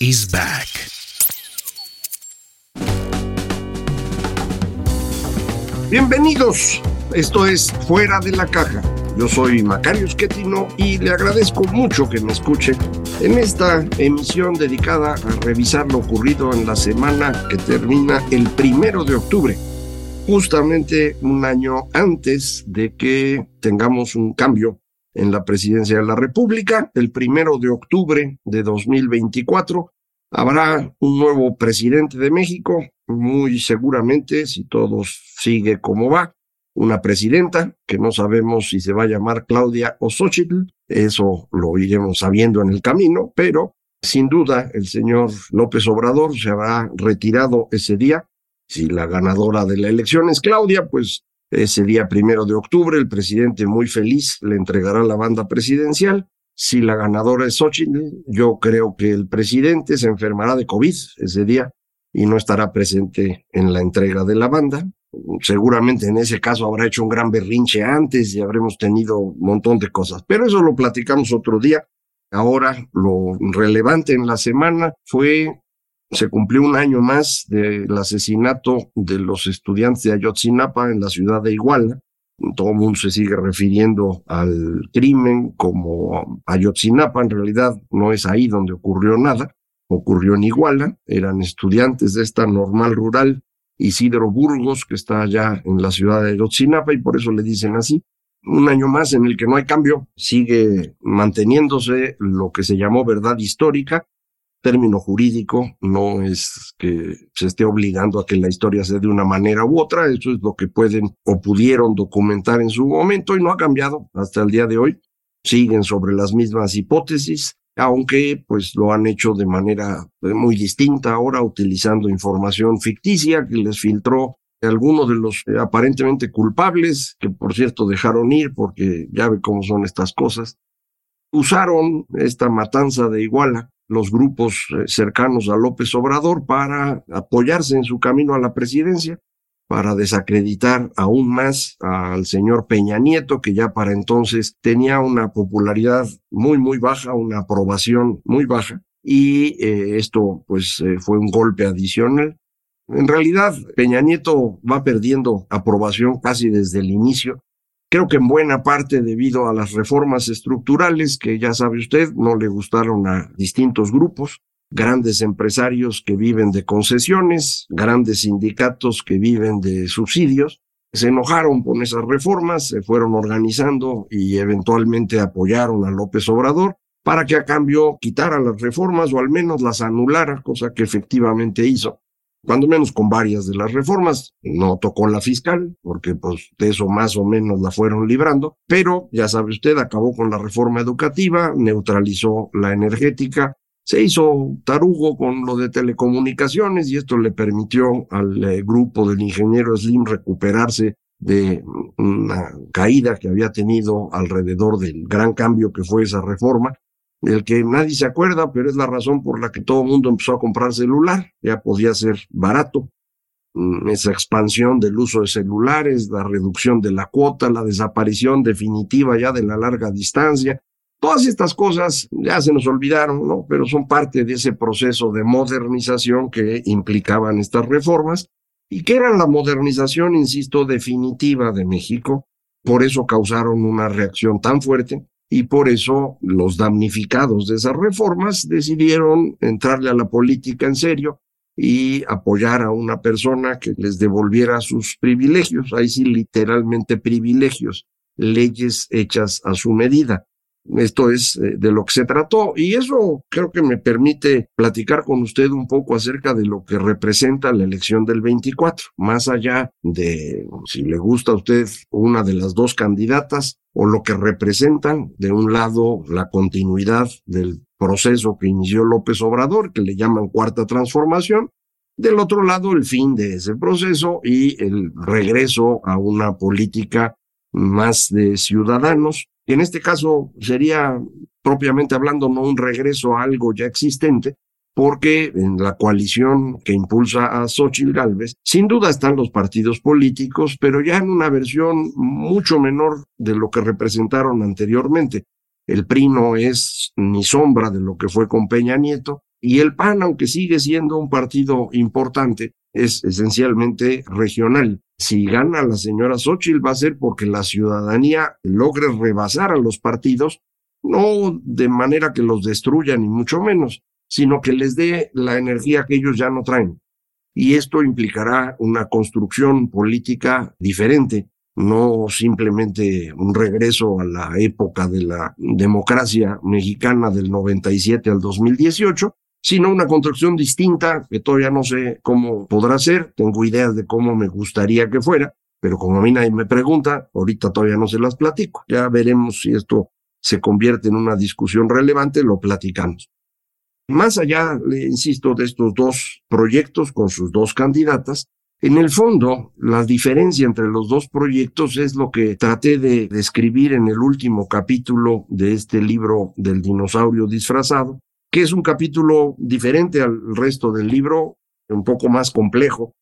is back. Bienvenidos, esto es Fuera de la Caja. Yo soy Macario Schettino y le agradezco mucho que me escuche en esta emisión dedicada a revisar lo ocurrido en la semana que termina el primero de octubre, justamente un año antes de que tengamos un cambio en la presidencia de la República. El primero de octubre de 2024 habrá un nuevo presidente de México, muy seguramente, si todo sigue como va, una presidenta que no sabemos si se va a llamar Claudia o Xochitl, eso lo iremos sabiendo en el camino, pero sin duda el señor López Obrador se habrá retirado ese día. Si la ganadora de la elección es Claudia, pues ese día primero de octubre, el presidente muy feliz le entregará la banda presidencial. Si la ganadora es Xochitl, yo creo que el presidente se enfermará de COVID ese día y no estará presente en la entrega de la banda. Seguramente en ese caso habrá hecho un gran berrinche antes y habremos tenido un montón de cosas, pero eso lo platicamos otro día. Ahora lo relevante en la semana fue se cumplió un año más del asesinato de los estudiantes de Ayotzinapa en la ciudad de Iguala. Todo el mundo se sigue refiriendo al crimen como Ayotzinapa. En realidad no es ahí donde ocurrió nada. Ocurrió en Iguala. Eran estudiantes de esta normal rural Isidro Burgos, que está allá en la ciudad de Ayotzinapa y por eso le dicen así. Un año más en el que no hay cambio. Sigue manteniéndose lo que se llamó verdad histórica término jurídico, no es que se esté obligando a que la historia sea de una manera u otra, eso es lo que pueden o pudieron documentar en su momento y no ha cambiado hasta el día de hoy. Siguen sobre las mismas hipótesis, aunque pues lo han hecho de manera eh, muy distinta ahora, utilizando información ficticia que les filtró algunos de los eh, aparentemente culpables, que por cierto dejaron ir porque ya ve cómo son estas cosas, usaron esta matanza de Iguala los grupos eh, cercanos a López Obrador para apoyarse en su camino a la presidencia, para desacreditar aún más al señor Peña Nieto, que ya para entonces tenía una popularidad muy, muy baja, una aprobación muy baja, y eh, esto pues eh, fue un golpe adicional. En realidad, Peña Nieto va perdiendo aprobación casi desde el inicio Creo que en buena parte debido a las reformas estructurales que ya sabe usted no le gustaron a distintos grupos, grandes empresarios que viven de concesiones, grandes sindicatos que viven de subsidios, se enojaron con esas reformas, se fueron organizando y eventualmente apoyaron a López Obrador para que a cambio quitara las reformas o al menos las anulara, cosa que efectivamente hizo cuando menos con varias de las reformas. No tocó la fiscal, porque pues de eso más o menos la fueron librando, pero ya sabe usted, acabó con la reforma educativa, neutralizó la energética, se hizo tarugo con lo de telecomunicaciones y esto le permitió al eh, grupo del ingeniero Slim recuperarse de una caída que había tenido alrededor del gran cambio que fue esa reforma del que nadie se acuerda, pero es la razón por la que todo el mundo empezó a comprar celular, ya podía ser barato. Mm, esa expansión del uso de celulares, la reducción de la cuota, la desaparición definitiva ya de la larga distancia, todas estas cosas ya se nos olvidaron, ¿no? Pero son parte de ese proceso de modernización que implicaban estas reformas y que eran la modernización, insisto, definitiva de México. Por eso causaron una reacción tan fuerte y por eso los damnificados de esas reformas decidieron entrarle a la política en serio y apoyar a una persona que les devolviera sus privilegios, ahí sí literalmente privilegios, leyes hechas a su medida. Esto es eh, de lo que se trató y eso creo que me permite platicar con usted un poco acerca de lo que representa la elección del 24, más allá de si le gusta a usted una de las dos candidatas o lo que representan, de un lado la continuidad del proceso que inició López Obrador, que le llaman cuarta transformación, del otro lado el fin de ese proceso y el regreso a una política más de ciudadanos. En este caso sería propiamente hablando no un regreso a algo ya existente, porque en la coalición que impulsa a Xochitl Gálvez, sin duda están los partidos políticos, pero ya en una versión mucho menor de lo que representaron anteriormente. El PRI no es ni sombra de lo que fue con Peña Nieto, y el PAN, aunque sigue siendo un partido importante, es esencialmente regional. Si gana la señora Xochitl va a ser porque la ciudadanía logre rebasar a los partidos, no de manera que los destruya ni mucho menos, sino que les dé la energía que ellos ya no traen. Y esto implicará una construcción política diferente, no simplemente un regreso a la época de la democracia mexicana del 97 al 2018, sino una construcción distinta que todavía no sé cómo podrá ser, tengo ideas de cómo me gustaría que fuera, pero como a mí nadie me pregunta, ahorita todavía no se las platico. Ya veremos si esto se convierte en una discusión relevante, lo platicamos. Más allá, le insisto, de estos dos proyectos con sus dos candidatas, en el fondo, la diferencia entre los dos proyectos es lo que traté de describir en el último capítulo de este libro del dinosaurio disfrazado, que es un capítulo diferente al resto del libro, un poco más complejo.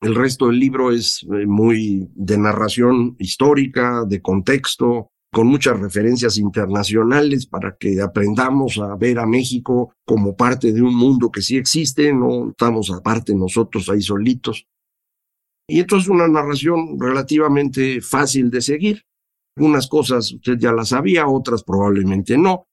El resto del libro es eh, muy de narración histórica, de contexto, con muchas referencias internacionales para que aprendamos a ver a México como parte de un mundo que sí existe, no estamos aparte nosotros ahí solitos. Y entonces una narración relativamente fácil de seguir. Unas cosas usted ya las sabía, otras probablemente no.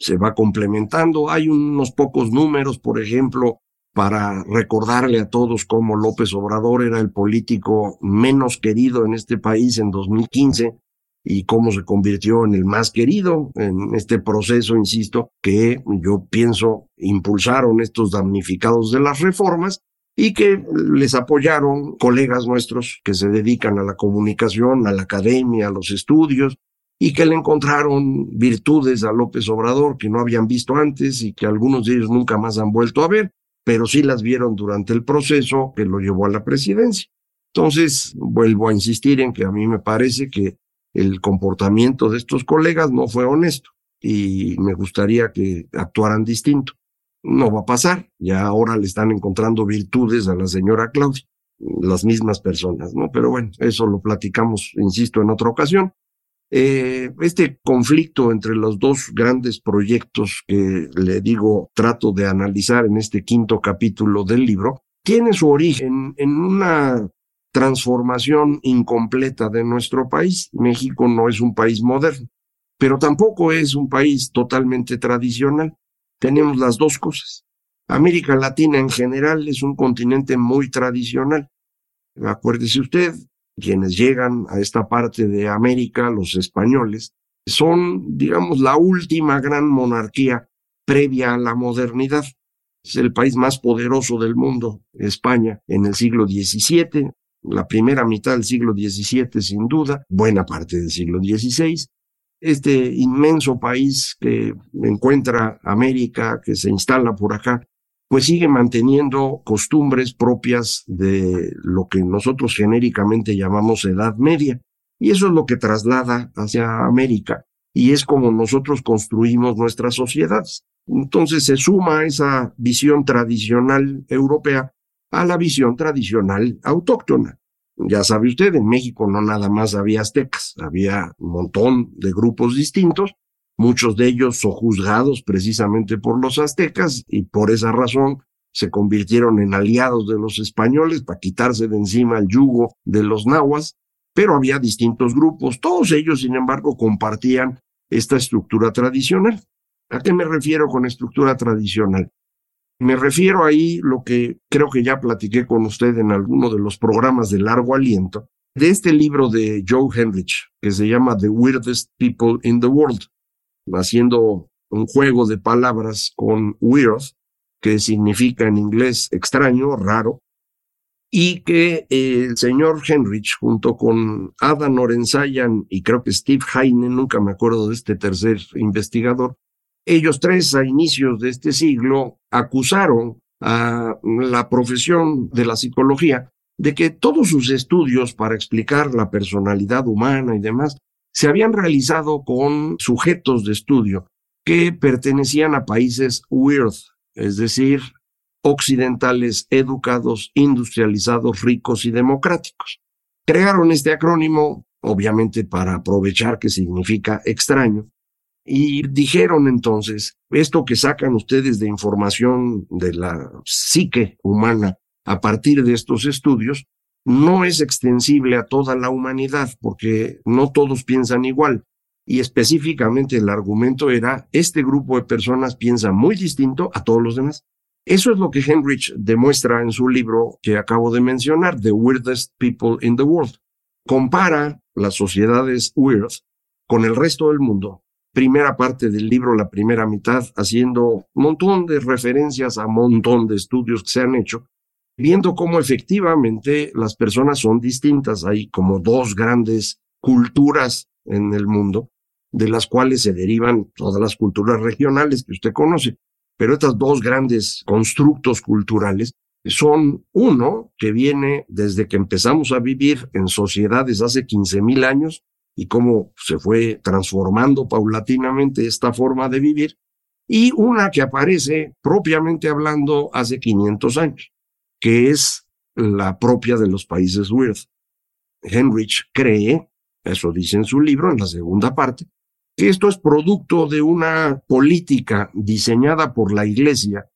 Se va complementando. Hay unos pocos números, por ejemplo, para recordarle a todos cómo López Obrador era el político menos querido en este país en 2015 y cómo se convirtió en el más querido en este proceso, insisto, que yo pienso impulsaron estos damnificados de las reformas y que les apoyaron colegas nuestros que se dedican a la comunicación, a la academia, a los estudios, y que le encontraron virtudes a López Obrador que no habían visto antes y que algunos de ellos nunca más han vuelto a ver, pero sí las vieron durante el proceso que lo llevó a la presidencia. Entonces, vuelvo a insistir en que a mí me parece que el comportamiento de estos colegas no fue honesto y me gustaría que actuaran distinto. No va a pasar, ya ahora le están encontrando virtudes a la señora Claudia, las mismas personas, ¿no? Pero bueno, eso lo platicamos, insisto, en otra ocasión. Eh, este conflicto entre los dos grandes proyectos que le digo trato de analizar en este quinto capítulo del libro, tiene su origen en una transformación incompleta de nuestro país. México no es un país moderno, pero tampoco es un país totalmente tradicional. Tenemos las dos cosas. América Latina en general es un continente muy tradicional. Acuérdese usted, quienes llegan a esta parte de América, los españoles, son, digamos, la última gran monarquía previa a la modernidad. Es el país más poderoso del mundo, España, en el siglo XVII, la primera mitad del siglo XVII sin duda, buena parte del siglo XVI. Este inmenso país que encuentra América, que se instala por acá, pues sigue manteniendo costumbres propias de lo que nosotros genéricamente llamamos Edad Media. Y eso es lo que traslada hacia América. Y es como nosotros construimos nuestras sociedades. Entonces se suma esa visión tradicional europea a la visión tradicional autóctona. Ya sabe usted, en México no nada más había aztecas, había un montón de grupos distintos, muchos de ellos sojuzgados precisamente por los aztecas y por esa razón se convirtieron en aliados de los españoles para quitarse de encima el yugo de los nahuas, pero había distintos grupos, todos ellos, sin embargo, compartían esta estructura tradicional. ¿A qué me refiero con estructura tradicional? Me refiero ahí lo que creo que ya platiqué con usted en alguno de los programas de largo aliento, de este libro de Joe Henrich, que se llama The Weirdest People in the World, haciendo un juego de palabras con weird, que significa en inglés extraño, raro, y que el señor Henrich, junto con Adam Orensayan y creo que Steve Heine, nunca me acuerdo de este tercer investigador, Ellos tres, a inicios de este siglo, acusaron a la profesión de la psicología de que todos sus estudios para explicar la personalidad humana y demás se habían realizado con sujetos de estudio que pertenecían a países weird, es decir, occidentales, educados, industrializados, ricos y democráticos. Crearon este acrónimo, obviamente para aprovechar que significa extraño, y dijeron entonces, esto que sacan ustedes de información de la psique humana a partir de estos estudios, no es extensible a toda la humanidad, porque no todos piensan igual. Y específicamente el argumento era, este grupo de personas piensa muy distinto a todos los demás. Eso es lo que Henrich demuestra en su libro que acabo de mencionar, The Weirdest People in the World. Compara las sociedades weird con el resto del mundo. Primera parte del libro, la primera mitad, haciendo un montón de referencias a un montón de estudios que se han hecho, viendo cómo efectivamente las personas son distintas. Hay como dos grandes culturas en el mundo, de las cuales se derivan todas las culturas regionales que usted conoce. Pero estas dos grandes constructos culturales son uno que viene desde que empezamos a vivir en sociedades hace 15 mil años y cómo se fue transformando paulatinamente esta forma de vivir, y una que aparece propiamente hablando hace 500 años, que es la propia de los países weird. Henrich cree, eso dice en su libro, en la segunda parte, esto es producto de una política diseñada por la Iglesia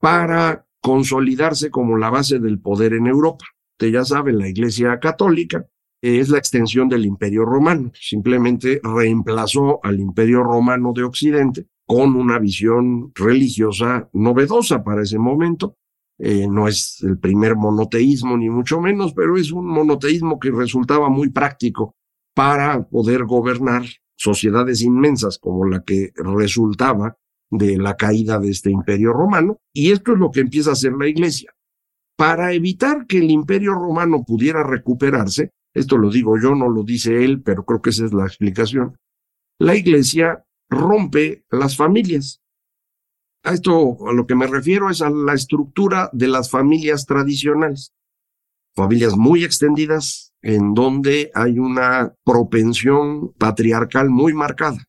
para consolidarse como la base del poder en Europa. Usted ya sabe, la Iglesia católica es la extensión del Imperio Romano. Simplemente reemplazó al Imperio Romano de Occidente con una visión religiosa novedosa para ese momento. Eh, no es el primer monoteísmo, ni mucho menos, pero es un monoteísmo que resultaba muy práctico para poder gobernar sociedades inmensas como la que resultaba de la caída de este imperio romano, y esto es lo que empieza a hacer la iglesia. Para evitar que el imperio romano pudiera recuperarse, esto lo digo yo, no lo dice él, pero creo que esa es la explicación, la iglesia rompe las familias. A esto a lo que me refiero es a la estructura de las familias tradicionales, familias muy extendidas, en donde hay una propensión patriarcal muy marcada.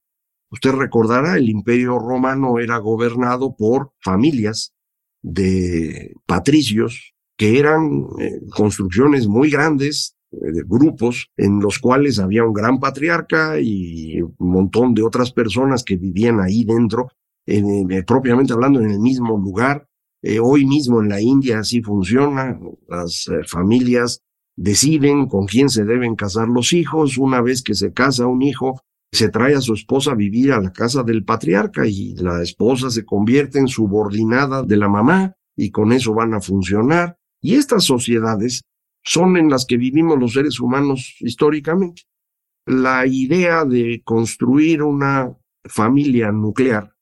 Usted recordará, el imperio romano era gobernado por familias de patricios que eran eh, construcciones muy grandes, eh, de grupos en los cuales había un gran patriarca y un montón de otras personas que vivían ahí dentro, eh, propiamente hablando en el mismo lugar. hoy mismo en la India así funciona, las familias deciden con quién se deben casar los hijos. Una vez que se casa un hijo, se trae a su esposa a vivir a la casa del patriarca y la esposa se convierte en subordinada de la mamá y con eso van a funcionar. Y estas sociedades son en las que vivimos los seres humanos históricamente. La idea de construir una familia nuclear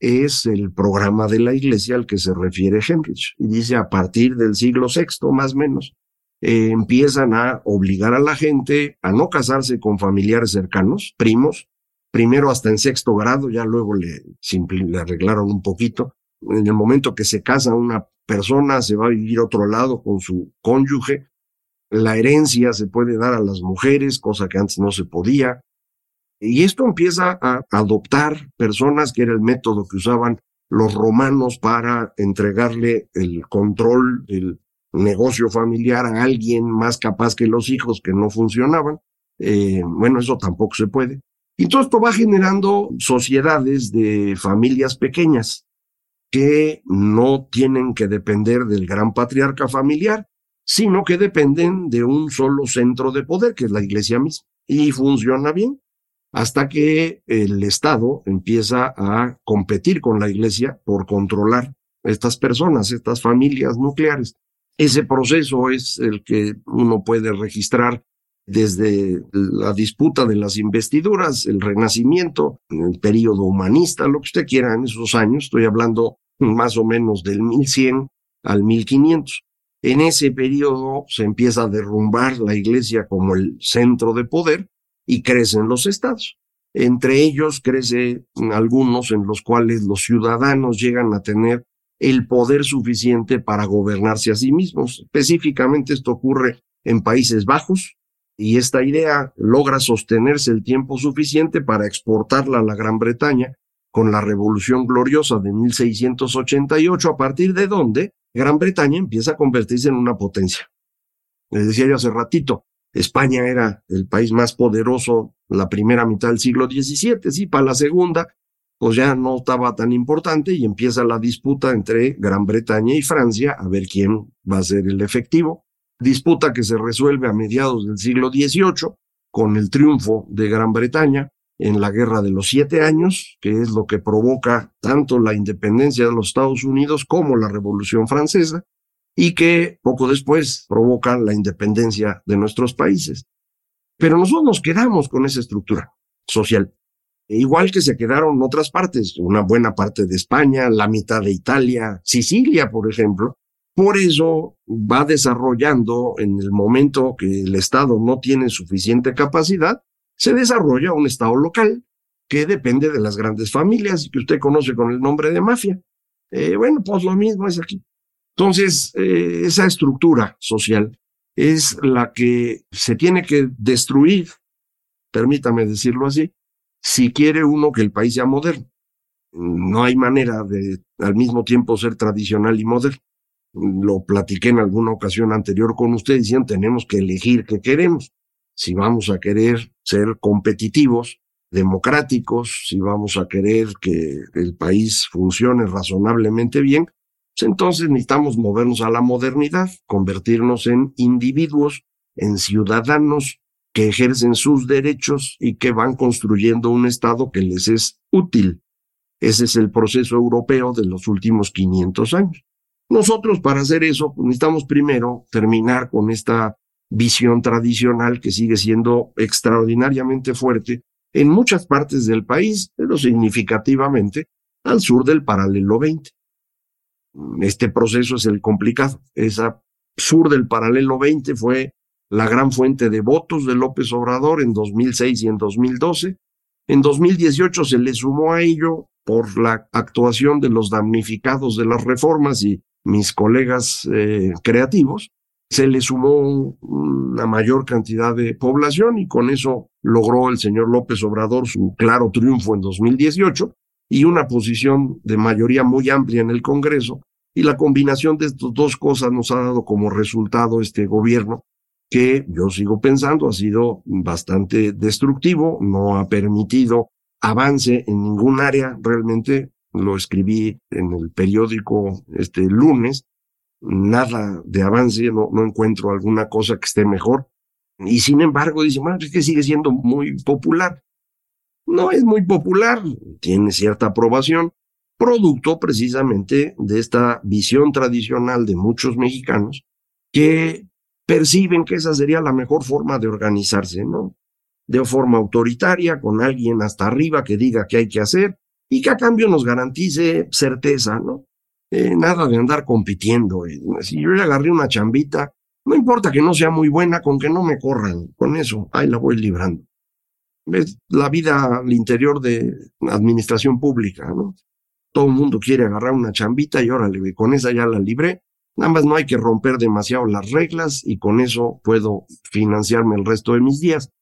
es el programa de la iglesia al que se refiere Henrich. Y dice a partir del siglo VI, más o menos, eh, empiezan a obligar a la gente a no casarse con familiares cercanos, primos, primero hasta en sexto grado, ya luego le, le arreglaron un poquito. En el momento que se casa una persona, se va a vivir otro lado con su cónyuge. La herencia se puede dar a las mujeres, cosa que antes no se podía. Y esto empieza a adoptar personas, que era el método que usaban los romanos para entregarle el control del negocio familiar a alguien más capaz que los hijos que no funcionaban. Eh, bueno, eso tampoco se puede. Y todo esto va generando sociedades de familias pequeñas que no tienen que depender del gran patriarca familiar, sino que dependen de un solo centro de poder, que es la iglesia misma. Y funciona bien hasta que el Estado empieza a competir con la iglesia por controlar estas personas, estas familias nucleares. Ese proceso es el que uno puede registrar desde la disputa de las investiduras, el renacimiento, el periodo humanista, lo que usted quiera en esos años, estoy hablando más o menos del 1100 al 1500. En ese periodo se empieza a derrumbar la iglesia como el centro de poder y crecen los estados. Entre ellos crece algunos en los cuales los ciudadanos llegan a tener el poder suficiente para gobernarse a sí mismos. Específicamente esto ocurre en Países Bajos y esta idea logra sostenerse el tiempo suficiente para exportarla a la Gran Bretaña con la Revolución Gloriosa de 1688, a partir de donde Gran Bretaña empieza a convertirse en una potencia. Les decía yo hace ratito, España era el país más poderoso la primera mitad del siglo XVII, sí, para la segunda, pues ya no estaba tan importante y empieza la disputa entre Gran Bretaña y Francia a ver quién va a ser el efectivo. Disputa que se resuelve a mediados del siglo XVIII con el triunfo de Gran Bretaña en la Guerra de los Siete Años, que es lo que provoca tanto la independencia de los Estados Unidos como la Revolución Francesa, y que poco después provoca la independencia de nuestros países. Pero nosotros nos quedamos con esa estructura social, igual que se quedaron otras partes, una buena parte de España, la mitad de Italia, Sicilia, por ejemplo. Por eso va desarrollando en el momento que el Estado no tiene suficiente capacidad, se desarrolla un Estado local que depende de las grandes familias que usted conoce con el nombre de mafia. Eh, bueno, pues lo mismo es aquí. Entonces, eh, esa estructura social es la que se tiene que destruir, permítame decirlo así, si quiere uno que el país sea moderno. No hay manera de al mismo tiempo ser tradicional y moderno. Lo platiqué en alguna ocasión anterior con usted diciendo tenemos que elegir qué queremos si vamos a querer ser competitivos, democráticos, si vamos a querer que el país funcione razonablemente bien, entonces necesitamos movernos a la modernidad, convertirnos en individuos, en ciudadanos que ejercen sus derechos y que van construyendo un Estado que les es útil. Ese es el proceso europeo de los últimos 500 años. Nosotros para hacer eso pues, necesitamos primero terminar con esta visión tradicional que sigue siendo extraordinariamente fuerte en muchas partes del país, pero significativamente al sur del paralelo 20. Este proceso es el complicado. Esa sur del paralelo 20 fue la gran fuente de votos de López Obrador en 2006 y en 2012. En 2018 se le sumó a ello por la actuación de los damnificados de las reformas y mis colegas eh, creativos, se le sumó una mayor cantidad de población y con eso logró el señor López Obrador su claro triunfo en 2018 y una posición de mayoría muy amplia en el Congreso. Y la combinación de estas dos cosas nos ha dado como resultado este gobierno que yo sigo pensando ha sido bastante destructivo, no ha permitido avance en ningún área, realmente lo escribí en el periódico este lunes, nada de avance, no, encuentro alguna cosa que esté mejor. Y sin embargo, dice, bueno, es que sigue siendo muy popular. No es muy popular, tiene cierta aprobación, producto precisamente de esta visión tradicional de muchos mexicanos que perciben que esa sería la mejor forma de organizarse, ¿no? De forma autoritaria, con alguien hasta arriba que diga qué hay que hacer y que a cambio nos garantice certeza, ¿no? Eh, nada de andar compitiendo. Eh, si yo le agarré una chambita, no importa que no sea muy buena, con que no me corran, con eso, ahí la voy librando. Es la vida al interior de administración pública, ¿no? Todo el mundo quiere agarrar una chambita y órale, con esa ya la libré. Nada más no hay que romper demasiado las reglas y con eso puedo financiarme el resto de mis días.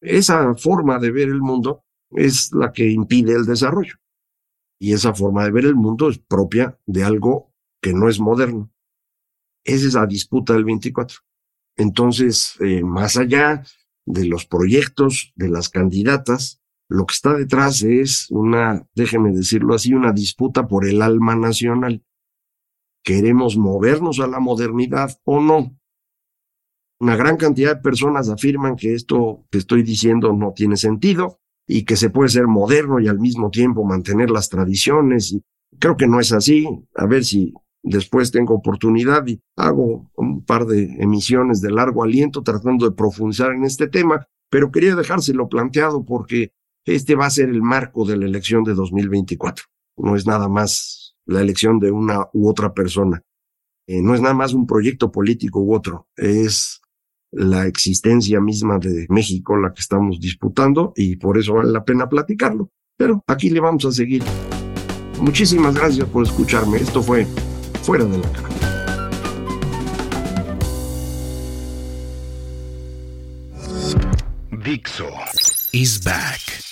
Esa forma de ver el mundo es la que impide el desarrollo. Y esa forma de ver el mundo es propia de algo que no es moderno. Esa es la disputa del 24. Entonces, eh, más allá de los proyectos de las candidatas, lo que está detrás es una, déjeme decirlo así, una disputa por el alma nacional. ¿Queremos movernos a la modernidad o no? Una gran cantidad de personas afirman que esto que estoy diciendo no tiene sentido, y que se puede ser moderno y al mismo tiempo mantener las tradiciones. Creo que no es así. A ver si después tengo oportunidad y hago un par de emisiones de largo aliento tratando de profundizar en este tema, pero quería dejárselo planteado porque este va a ser el marco de la elección de 2024. No es nada más la elección de una u otra persona. Eh, no es nada más un proyecto político u otro. Es la existencia misma de México la que estamos disputando y por eso vale la pena platicarlo. Pero aquí le vamos a seguir. Muchísimas gracias por escucharme. Esto fue Fuera de la Caja. Dixo is back.